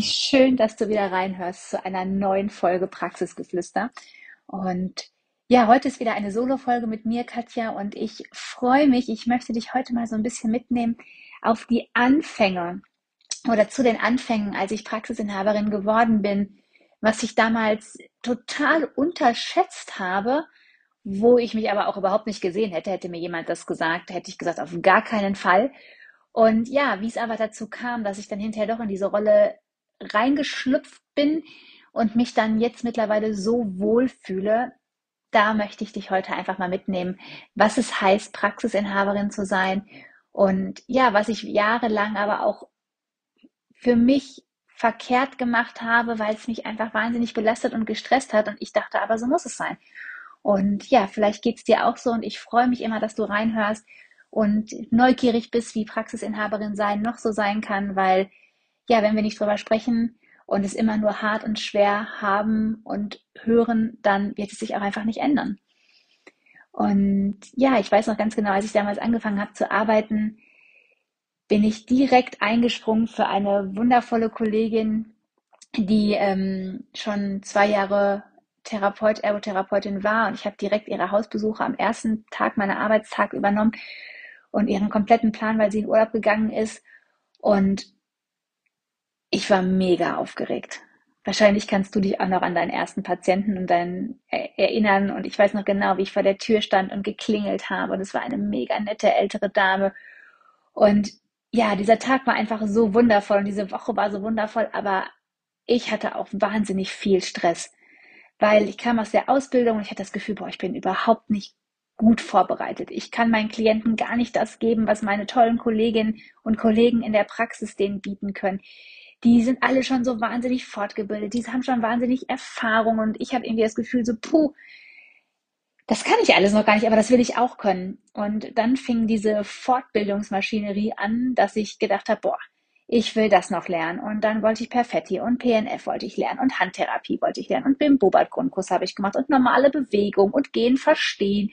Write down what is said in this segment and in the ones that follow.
Wie schön, dass du wieder reinhörst zu einer neuen Folge Praxisgeflüster. Und ja, heute ist wieder eine Solo-Folge mit mir, Katja, und ich freue mich. Ich möchte dich heute mal so ein bisschen mitnehmen auf die Anfänge oder zu den Anfängen, als ich Praxisinhaberin geworden bin, was ich damals total unterschätzt habe, wo ich mich aber auch überhaupt nicht gesehen hätte. Hätte mir jemand das gesagt, hätte ich gesagt, auf gar keinen Fall. Und ja, wie es aber dazu kam, dass ich dann hinterher doch in diese Rolle reingeschlüpft bin und mich dann jetzt mittlerweile so wohl fühle, da möchte ich dich heute einfach mal mitnehmen, was es heißt, Praxisinhaberin zu sein und ja, was ich jahrelang aber auch für mich verkehrt gemacht habe, weil es mich einfach wahnsinnig belastet und gestresst hat und ich dachte, aber so muss es sein. Und ja, vielleicht geht es dir auch so und ich freue mich immer, dass du reinhörst und neugierig bist, wie Praxisinhaberin sein noch so sein kann, weil ja, wenn wir nicht drüber sprechen und es immer nur hart und schwer haben und hören, dann wird es sich auch einfach nicht ändern. Und ja, ich weiß noch ganz genau, als ich damals angefangen habe zu arbeiten, bin ich direkt eingesprungen für eine wundervolle Kollegin, die ähm, schon zwei Jahre Therapeut, Ergotherapeutin war und ich habe direkt ihre Hausbesuche am ersten Tag meiner Arbeitstag übernommen und ihren kompletten Plan, weil sie in Urlaub gegangen ist. Und ich war mega aufgeregt. Wahrscheinlich kannst du dich auch noch an deinen ersten Patienten und deinen erinnern. Und ich weiß noch genau, wie ich vor der Tür stand und geklingelt habe. Und es war eine mega nette ältere Dame. Und ja, dieser Tag war einfach so wundervoll und diese Woche war so wundervoll. Aber ich hatte auch wahnsinnig viel Stress, weil ich kam aus der Ausbildung und ich hatte das Gefühl, boah, ich bin überhaupt nicht gut vorbereitet. Ich kann meinen Klienten gar nicht das geben, was meine tollen Kolleginnen und Kollegen in der Praxis denen bieten können die sind alle schon so wahnsinnig fortgebildet, die haben schon wahnsinnig Erfahrung und ich habe irgendwie das Gefühl so, puh, das kann ich alles noch gar nicht, aber das will ich auch können. Und dann fing diese Fortbildungsmaschinerie an, dass ich gedacht habe, boah, ich will das noch lernen. Und dann wollte ich Perfetti und PNF wollte ich lernen und Handtherapie wollte ich lernen und Bim Bobart Grundkurs habe ich gemacht und normale Bewegung und Gehen verstehen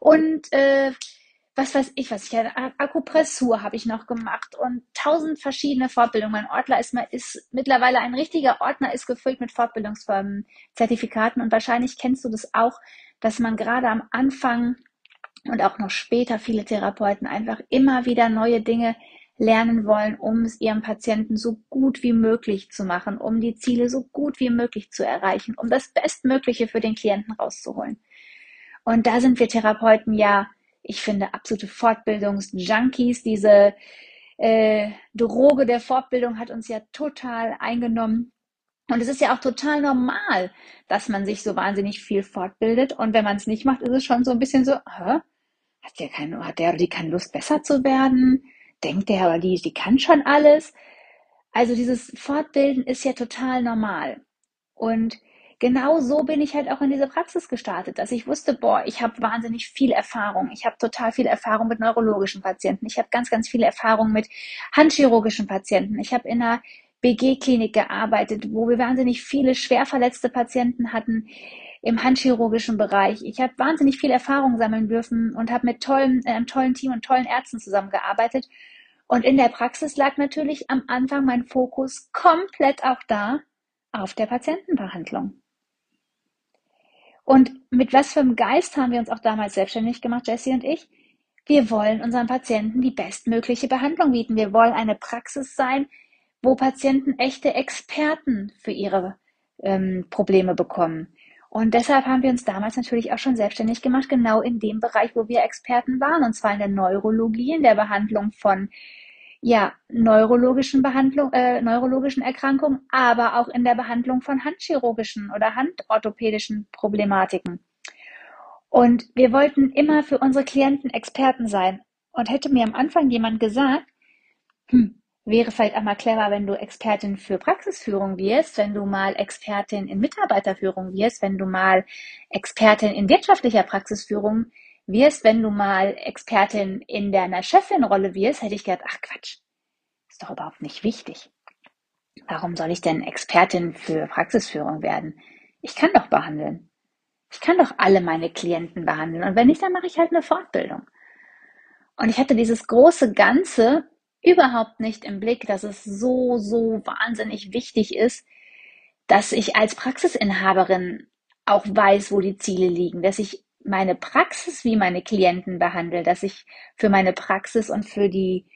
und äh, was weiß ich, was ich hatte, Akupressur habe ich noch gemacht und tausend verschiedene Fortbildungen. Mein Ordner ist, ist mittlerweile ein richtiger Ordner, ist gefüllt mit Fortbildungszertifikaten und wahrscheinlich kennst du das auch, dass man gerade am Anfang und auch noch später viele Therapeuten einfach immer wieder neue Dinge lernen wollen, um es ihrem Patienten so gut wie möglich zu machen, um die Ziele so gut wie möglich zu erreichen, um das Bestmögliche für den Klienten rauszuholen. Und da sind wir Therapeuten ja ich finde, absolute Fortbildungsjunkies. Diese äh, Droge der Fortbildung hat uns ja total eingenommen. Und es ist ja auch total normal, dass man sich so wahnsinnig viel fortbildet. Und wenn man es nicht macht, ist es schon so ein bisschen so, hä? Hat der, keine, hat der oder die keine Lust, besser zu werden? Denkt der oder die, die kann schon alles? Also dieses Fortbilden ist ja total normal. Und genau so bin ich halt auch in diese Praxis gestartet, dass ich wusste, boah, ich habe wahnsinnig viel Erfahrung. Ich habe total viel Erfahrung mit neurologischen Patienten. Ich habe ganz, ganz viel Erfahrung mit handchirurgischen Patienten. Ich habe in einer BG-Klinik gearbeitet, wo wir wahnsinnig viele schwer verletzte Patienten hatten im handchirurgischen Bereich. Ich habe wahnsinnig viel Erfahrung sammeln dürfen und habe mit tollen, äh, einem tollen Team und tollen Ärzten zusammengearbeitet. Und in der Praxis lag natürlich am Anfang mein Fokus komplett auch da auf der Patientenbehandlung. Und mit was für einem Geist haben wir uns auch damals selbstständig gemacht, Jessie und ich? Wir wollen unseren Patienten die bestmögliche Behandlung bieten. Wir wollen eine Praxis sein, wo Patienten echte Experten für ihre ähm, Probleme bekommen. Und deshalb haben wir uns damals natürlich auch schon selbstständig gemacht, genau in dem Bereich, wo wir Experten waren, und zwar in der Neurologie, in der Behandlung von ja, neurologischen Behandlung, äh, neurologischen Erkrankungen, aber auch in der Behandlung von handchirurgischen oder handorthopädischen Problematiken. Und wir wollten immer für unsere Klienten Experten sein. Und hätte mir am Anfang jemand gesagt, hm, wäre vielleicht auch mal clever, wenn du Expertin für Praxisführung wirst, wenn du mal Expertin in Mitarbeiterführung wirst, wenn du mal Expertin in wirtschaftlicher Praxisführung wirst, wenn du mal Expertin in deiner Chefin-Rolle wirst, hätte ich gedacht, ach Quatsch, ist doch überhaupt nicht wichtig. Warum soll ich denn Expertin für Praxisführung werden? Ich kann doch behandeln. Ich kann doch alle meine Klienten behandeln. Und wenn nicht, dann mache ich halt eine Fortbildung. Und ich hatte dieses große Ganze überhaupt nicht im Blick, dass es so, so wahnsinnig wichtig ist, dass ich als Praxisinhaberin auch weiß, wo die Ziele liegen, dass ich meine Praxis wie meine Klienten behandle, dass ich für meine Praxis und für die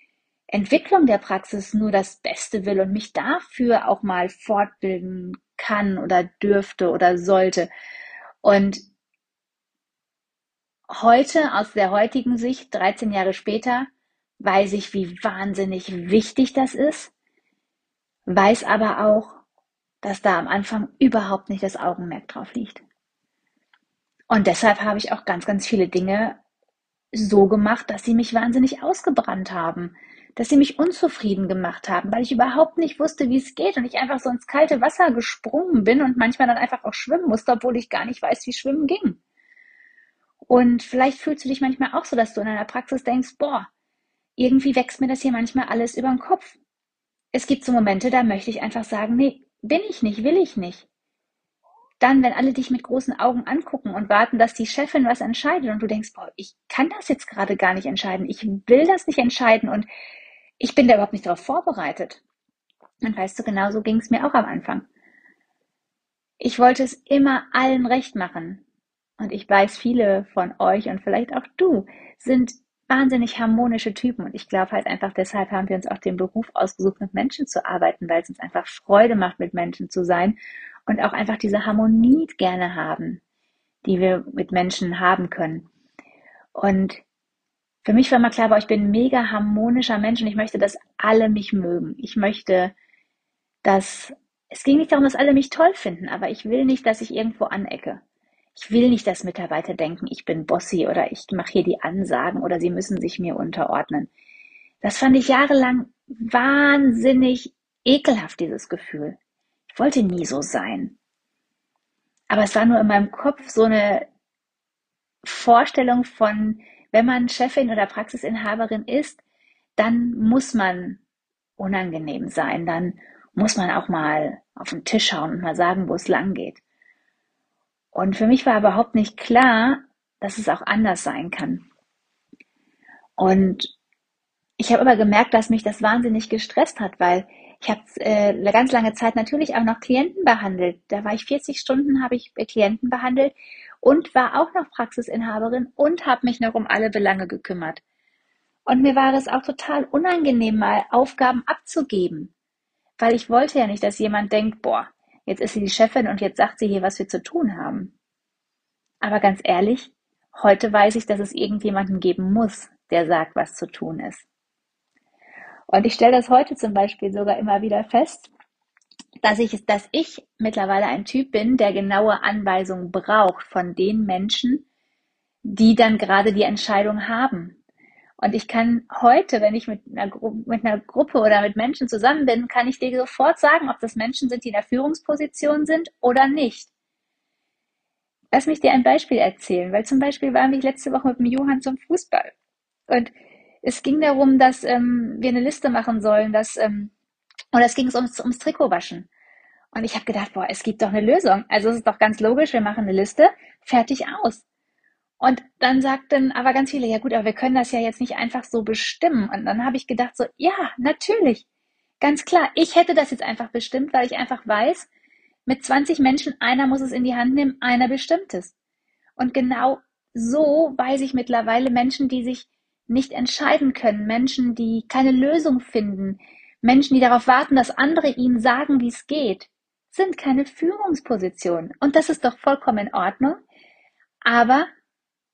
Entwicklung der Praxis nur das Beste will und mich dafür auch mal fortbilden kann oder dürfte oder sollte. Und heute, aus der heutigen Sicht, 13 Jahre später, weiß ich, wie wahnsinnig wichtig das ist, weiß aber auch, dass da am Anfang überhaupt nicht das Augenmerk drauf liegt. Und deshalb habe ich auch ganz, ganz viele Dinge so gemacht, dass sie mich wahnsinnig ausgebrannt haben, dass sie mich unzufrieden gemacht haben, weil ich überhaupt nicht wusste, wie es geht und ich einfach so ins kalte Wasser gesprungen bin und manchmal dann einfach auch schwimmen musste, obwohl ich gar nicht weiß, wie Schwimmen ging. Und vielleicht fühlst du dich manchmal auch so, dass du in einer Praxis denkst, boah, irgendwie wächst mir das hier manchmal alles über den Kopf. Es gibt so Momente, da möchte ich einfach sagen, nee, bin ich nicht, will ich nicht. Dann, wenn alle dich mit großen Augen angucken und warten, dass die Chefin was entscheidet und du denkst, boah, ich kann das jetzt gerade gar nicht entscheiden, ich will das nicht entscheiden und ich bin da überhaupt nicht darauf vorbereitet. Und weißt du, genau so ging es mir auch am Anfang. Ich wollte es immer allen recht machen. Und ich weiß, viele von euch und vielleicht auch du sind wahnsinnig harmonische Typen. Und ich glaube halt einfach, deshalb haben wir uns auch den Beruf ausgesucht, mit Menschen zu arbeiten, weil es uns einfach Freude macht, mit Menschen zu sein und auch einfach diese Harmonie gerne haben, die wir mit Menschen haben können. Und für mich war immer klar, ich bin ein mega harmonischer Mensch und ich möchte, dass alle mich mögen. Ich möchte, dass es ging nicht darum, dass alle mich toll finden, aber ich will nicht, dass ich irgendwo anecke. Ich will nicht, dass Mitarbeiter denken, ich bin Bossy oder ich mache hier die Ansagen oder sie müssen sich mir unterordnen. Das fand ich jahrelang wahnsinnig ekelhaft, dieses Gefühl. Ich wollte nie so sein. Aber es war nur in meinem Kopf so eine Vorstellung von, wenn man Chefin oder Praxisinhaberin ist, dann muss man unangenehm sein, dann muss man auch mal auf den Tisch schauen und mal sagen, wo es lang geht. Und für mich war überhaupt nicht klar, dass es auch anders sein kann. Und ich habe aber gemerkt, dass mich das wahnsinnig gestresst hat, weil ich habe äh, eine ganz lange Zeit natürlich auch noch Klienten behandelt. Da war ich 40 Stunden, habe ich Klienten behandelt und war auch noch Praxisinhaberin und habe mich noch um alle Belange gekümmert. Und mir war es auch total unangenehm, mal Aufgaben abzugeben, weil ich wollte ja nicht, dass jemand denkt, boah, Jetzt ist sie die Chefin und jetzt sagt sie hier, was wir zu tun haben. Aber ganz ehrlich, heute weiß ich, dass es irgendjemanden geben muss, der sagt, was zu tun ist. Und ich stelle das heute zum Beispiel sogar immer wieder fest, dass ich, dass ich mittlerweile ein Typ bin, der genaue Anweisungen braucht von den Menschen, die dann gerade die Entscheidung haben. Und ich kann heute, wenn ich mit einer, mit einer Gruppe oder mit Menschen zusammen bin, kann ich dir sofort sagen, ob das Menschen sind, die in der Führungsposition sind oder nicht. Lass mich dir ein Beispiel erzählen, weil zum Beispiel waren wir letzte Woche mit dem Johann zum Fußball. Und es ging darum, dass ähm, wir eine Liste machen sollen, dass, ähm, oder es ging ums, ums Trikotwaschen. Und ich habe gedacht, boah, es gibt doch eine Lösung. Also es ist doch ganz logisch, wir machen eine Liste, fertig aus. Und dann sagten aber ganz viele, ja gut, aber wir können das ja jetzt nicht einfach so bestimmen. Und dann habe ich gedacht, so, ja, natürlich. Ganz klar, ich hätte das jetzt einfach bestimmt, weil ich einfach weiß, mit 20 Menschen, einer muss es in die Hand nehmen, einer bestimmt es. Und genau so weiß ich mittlerweile Menschen, die sich nicht entscheiden können, Menschen, die keine Lösung finden, Menschen, die darauf warten, dass andere ihnen sagen, wie es geht, sind keine Führungspositionen. Und das ist doch vollkommen in Ordnung. Aber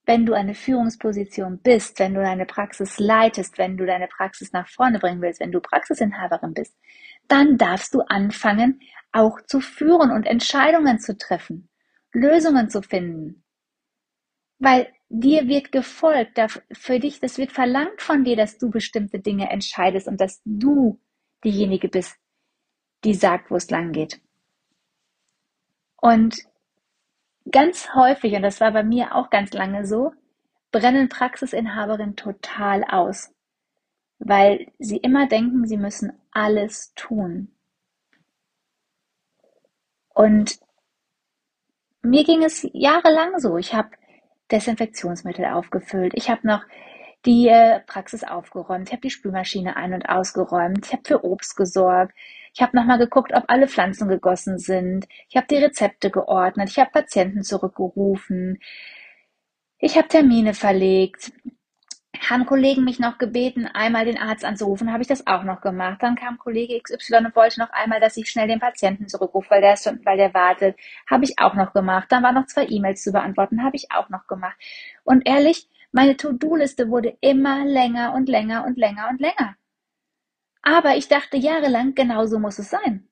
wenn du eine Führungsposition bist, wenn du deine Praxis leitest, wenn du deine Praxis nach vorne bringen willst, wenn du Praxisinhaberin bist, dann darfst du anfangen, auch zu führen und Entscheidungen zu treffen, Lösungen zu finden. Weil dir wird gefolgt, für dich, das wird verlangt von dir, dass du bestimmte Dinge entscheidest und dass du diejenige bist, die sagt, wo es lang geht. Und ganz häufig, und das war bei mir auch ganz lange so, brennen Praxisinhaberinnen total aus, weil sie immer denken, sie müssen alles tun. Und mir ging es jahrelang so. Ich habe Desinfektionsmittel aufgefüllt. Ich habe noch die äh, Praxis aufgeräumt. Ich habe die Spülmaschine ein- und ausgeräumt. Ich habe für Obst gesorgt. Ich habe nochmal geguckt, ob alle Pflanzen gegossen sind. Ich habe die Rezepte geordnet. Ich habe Patienten zurückgerufen. Ich habe Termine verlegt haben Kollegen mich noch gebeten, einmal den Arzt anzurufen, habe ich das auch noch gemacht. Dann kam Kollege XY und wollte noch einmal, dass ich schnell den Patienten zurückrufe, weil der, schon, weil der wartet. Habe ich auch noch gemacht. Dann waren noch zwei E-Mails zu beantworten, habe ich auch noch gemacht. Und ehrlich, meine To-Do-Liste wurde immer länger und länger und länger und länger. Aber ich dachte jahrelang, genau so muss es sein.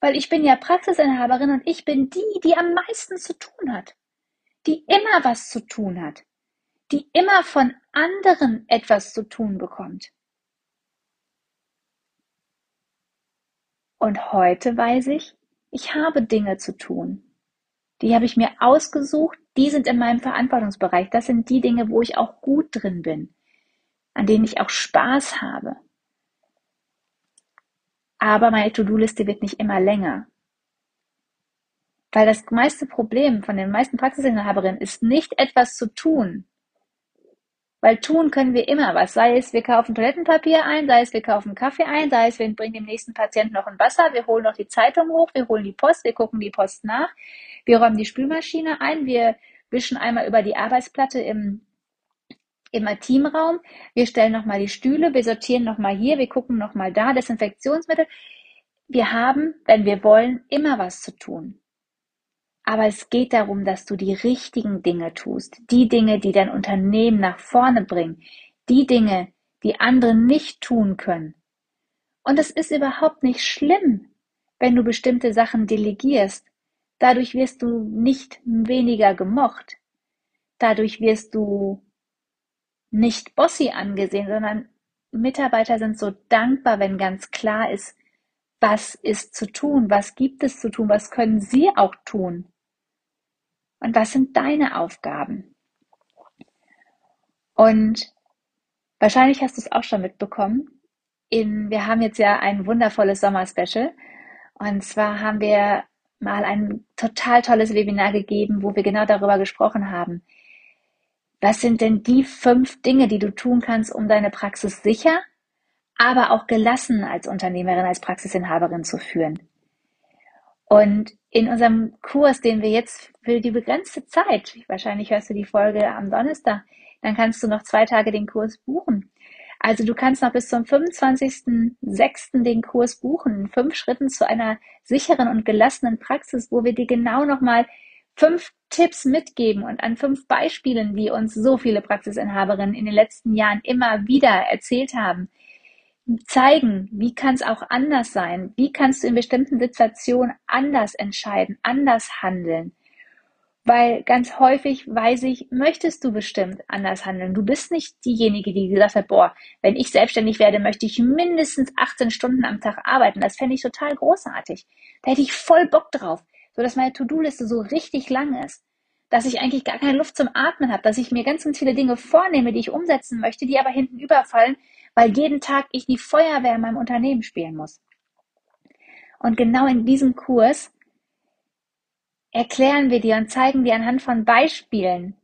Weil ich bin ja Praxisinhaberin und ich bin die, die am meisten zu tun hat. Die immer was zu tun hat die immer von anderen etwas zu tun bekommt. Und heute weiß ich, ich habe Dinge zu tun. Die habe ich mir ausgesucht, die sind in meinem Verantwortungsbereich. Das sind die Dinge, wo ich auch gut drin bin, an denen ich auch Spaß habe. Aber meine To-Do-Liste wird nicht immer länger. Weil das meiste Problem von den meisten Praxisinhaberinnen ist nicht etwas zu tun, weil tun können wir immer was. Sei es, wir kaufen Toilettenpapier ein, sei es, wir kaufen Kaffee ein, sei es, wir bringen dem nächsten Patienten noch ein Wasser, wir holen noch die Zeitung hoch, wir holen die Post, wir gucken die Post nach, wir räumen die Spülmaschine ein, wir wischen einmal über die Arbeitsplatte im, im Teamraum, wir stellen nochmal die Stühle, wir sortieren nochmal hier, wir gucken nochmal da, Desinfektionsmittel. Wir haben, wenn wir wollen, immer was zu tun. Aber es geht darum, dass du die richtigen Dinge tust, die Dinge, die dein Unternehmen nach vorne bringen, die Dinge, die andere nicht tun können. Und es ist überhaupt nicht schlimm, wenn du bestimmte Sachen delegierst. Dadurch wirst du nicht weniger gemocht. Dadurch wirst du nicht bossy angesehen, sondern Mitarbeiter sind so dankbar, wenn ganz klar ist, was ist zu tun, was gibt es zu tun, was können sie auch tun. Und was sind deine Aufgaben? Und wahrscheinlich hast du es auch schon mitbekommen. In, wir haben jetzt ja ein wundervolles Sommer-Special. Und zwar haben wir mal ein total tolles Webinar gegeben, wo wir genau darüber gesprochen haben. Was sind denn die fünf Dinge, die du tun kannst, um deine Praxis sicher, aber auch gelassen als Unternehmerin, als Praxisinhaberin zu führen? Und in unserem Kurs, den wir jetzt für die begrenzte Zeit, wahrscheinlich hörst du die Folge am Donnerstag, dann kannst du noch zwei Tage den Kurs buchen. Also du kannst noch bis zum 25.06. den Kurs buchen. Fünf Schritten zu einer sicheren und gelassenen Praxis, wo wir dir genau nochmal fünf Tipps mitgeben und an fünf Beispielen, die uns so viele Praxisinhaberinnen in den letzten Jahren immer wieder erzählt haben, zeigen, wie kann es auch anders sein? Wie kannst du in bestimmten Situationen anders entscheiden, anders handeln? Weil ganz häufig weiß ich, möchtest du bestimmt anders handeln. Du bist nicht diejenige, die gesagt hat, boah, wenn ich selbstständig werde, möchte ich mindestens 18 Stunden am Tag arbeiten. Das fände ich total großartig. Da hätte ich voll Bock drauf, so dass meine To-Do-Liste so richtig lang ist. Dass ich eigentlich gar keine Luft zum Atmen habe, dass ich mir ganz, ganz viele Dinge vornehme, die ich umsetzen möchte, die aber hinten überfallen, weil jeden Tag ich die Feuerwehr in meinem Unternehmen spielen muss. Und genau in diesem Kurs erklären wir dir und zeigen dir anhand von Beispielen,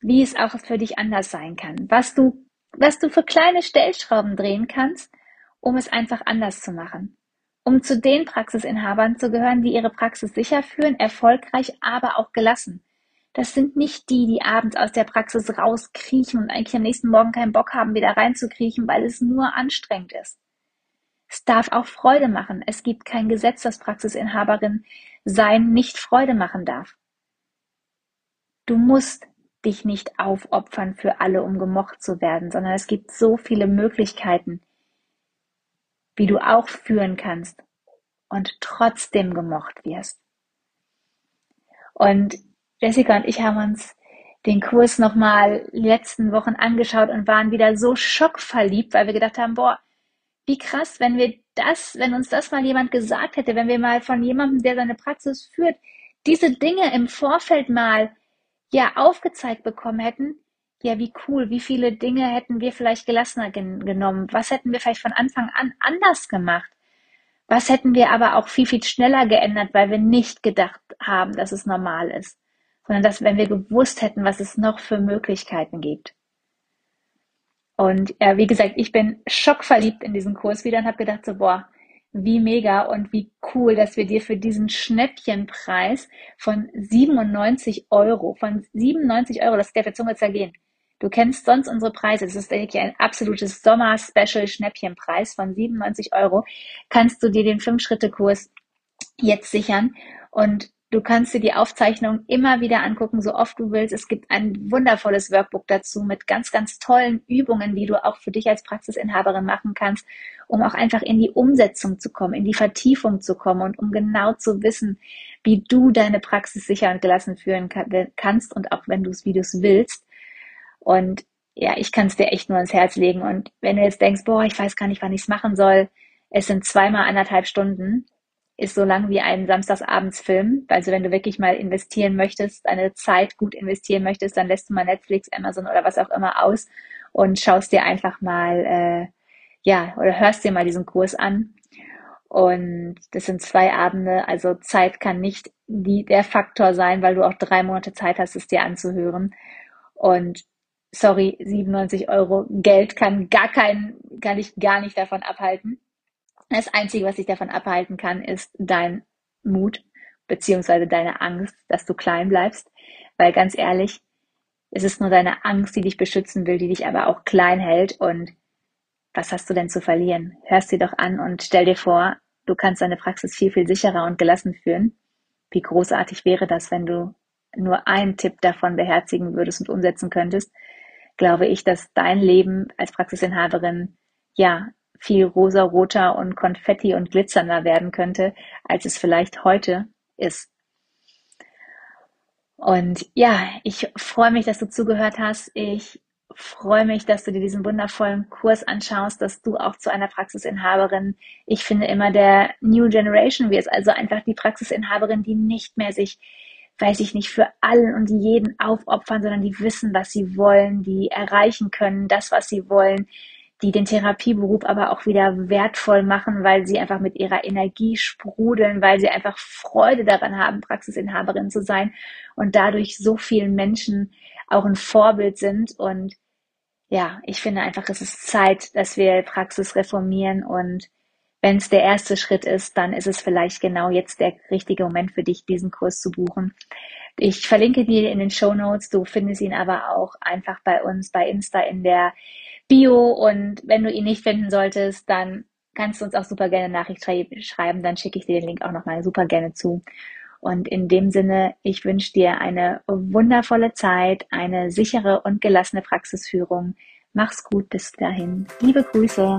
wie es auch für dich anders sein kann, was du, was du für kleine Stellschrauben drehen kannst, um es einfach anders zu machen. Um zu den Praxisinhabern zu gehören, die ihre Praxis sicher führen, erfolgreich, aber auch gelassen. Das sind nicht die, die abends aus der Praxis rauskriechen und eigentlich am nächsten Morgen keinen Bock haben, wieder reinzukriechen, weil es nur anstrengend ist. Es darf auch Freude machen. Es gibt kein Gesetz, das Praxisinhaberin sein nicht Freude machen darf. Du musst dich nicht aufopfern für alle, um gemocht zu werden, sondern es gibt so viele Möglichkeiten, wie du auch führen kannst und trotzdem gemocht wirst. Und Jessica und ich haben uns den Kurs nochmal letzten Wochen angeschaut und waren wieder so schockverliebt, weil wir gedacht haben, boah, wie krass, wenn wir das, wenn uns das mal jemand gesagt hätte, wenn wir mal von jemandem, der seine Praxis führt, diese Dinge im Vorfeld mal ja aufgezeigt bekommen hätten, ja, wie cool, wie viele Dinge hätten wir vielleicht gelassener gen genommen, was hätten wir vielleicht von Anfang an anders gemacht, was hätten wir aber auch viel, viel schneller geändert, weil wir nicht gedacht haben, dass es normal ist, sondern dass, wenn wir gewusst hätten, was es noch für Möglichkeiten gibt. Und ja, wie gesagt, ich bin schockverliebt in diesen Kurs wieder und habe gedacht so, boah, wie mega und wie cool, dass wir dir für diesen Schnäppchenpreis von 97 Euro, von 97 Euro, das ist der für Zunge zergehen. Du kennst sonst unsere Preise. Das ist eigentlich ein absolutes Sommer-Special-Schnäppchenpreis von 97 Euro. Kannst du dir den Fünf-Schritte-Kurs jetzt sichern und Du kannst dir die Aufzeichnung immer wieder angucken, so oft du willst. Es gibt ein wundervolles Workbook dazu mit ganz, ganz tollen Übungen, die du auch für dich als Praxisinhaberin machen kannst, um auch einfach in die Umsetzung zu kommen, in die Vertiefung zu kommen und um genau zu wissen, wie du deine Praxis sicher und gelassen führen kannst und auch wenn du es, wie du es willst. Und ja, ich kann es dir echt nur ans Herz legen. Und wenn du jetzt denkst, boah, ich weiß gar nicht, wann ich es machen soll, es sind zweimal anderthalb Stunden ist so lang wie ein Samstagsabendsfilm. Also wenn du wirklich mal investieren möchtest, deine Zeit gut investieren möchtest, dann lässt du mal Netflix, Amazon oder was auch immer aus und schaust dir einfach mal, äh, ja, oder hörst dir mal diesen Kurs an. Und das sind zwei Abende, also Zeit kann nicht die, der Faktor sein, weil du auch drei Monate Zeit hast, es dir anzuhören. Und sorry, 97 Euro Geld kann gar keinen, kann ich gar nicht davon abhalten. Das Einzige, was dich davon abhalten kann, ist dein Mut beziehungsweise deine Angst, dass du klein bleibst. Weil ganz ehrlich, es ist nur deine Angst, die dich beschützen will, die dich aber auch klein hält. Und was hast du denn zu verlieren? Hörst dir doch an und stell dir vor, du kannst deine Praxis viel, viel sicherer und gelassen führen. Wie großartig wäre das, wenn du nur einen Tipp davon beherzigen würdest und umsetzen könntest, glaube ich, dass dein Leben als Praxisinhaberin ja viel rosaroter und Konfetti und glitzernder werden könnte, als es vielleicht heute ist. Und ja, ich freue mich, dass du zugehört hast. Ich freue mich, dass du dir diesen wundervollen Kurs anschaust, dass du auch zu einer Praxisinhaberin, ich finde immer der New Generation wirst, also einfach die Praxisinhaberin, die nicht mehr sich, weiß ich nicht, für allen und jeden aufopfern, sondern die wissen, was sie wollen, die erreichen können, das, was sie wollen, die den Therapieberuf aber auch wieder wertvoll machen, weil sie einfach mit ihrer Energie sprudeln, weil sie einfach Freude daran haben, Praxisinhaberin zu sein und dadurch so vielen Menschen auch ein Vorbild sind. Und ja, ich finde einfach, es ist Zeit, dass wir Praxis reformieren und wenn es der erste Schritt ist, dann ist es vielleicht genau jetzt der richtige Moment für dich, diesen Kurs zu buchen. Ich verlinke dir in den Show Notes. Du findest ihn aber auch einfach bei uns bei Insta in der Bio und wenn du ihn nicht finden solltest, dann kannst du uns auch super gerne Nachricht schreiben, dann schicke ich dir den Link auch nochmal super gerne zu. Und in dem Sinne, ich wünsche dir eine wundervolle Zeit, eine sichere und gelassene Praxisführung. Mach's gut bis dahin. Liebe Grüße.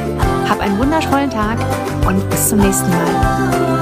einen wundervollen Tag und bis zum nächsten Mal.